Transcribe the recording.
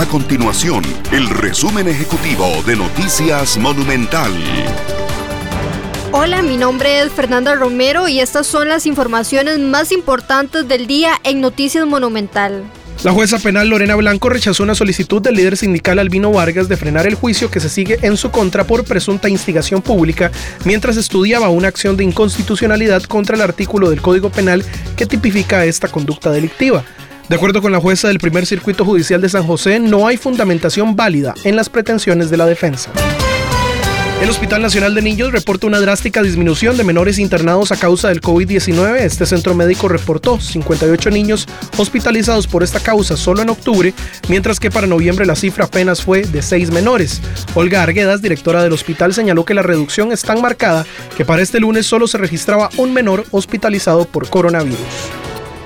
A continuación, el resumen ejecutivo de Noticias Monumental. Hola, mi nombre es Fernanda Romero y estas son las informaciones más importantes del día en Noticias Monumental. La jueza penal Lorena Blanco rechazó una solicitud del líder sindical Albino Vargas de frenar el juicio que se sigue en su contra por presunta instigación pública mientras estudiaba una acción de inconstitucionalidad contra el artículo del Código Penal que tipifica esta conducta delictiva. De acuerdo con la jueza del primer circuito judicial de San José, no hay fundamentación válida en las pretensiones de la defensa. El Hospital Nacional de Niños reporta una drástica disminución de menores internados a causa del COVID-19. Este centro médico reportó 58 niños hospitalizados por esta causa solo en octubre, mientras que para noviembre la cifra apenas fue de 6 menores. Olga Arguedas, directora del hospital, señaló que la reducción es tan marcada que para este lunes solo se registraba un menor hospitalizado por coronavirus.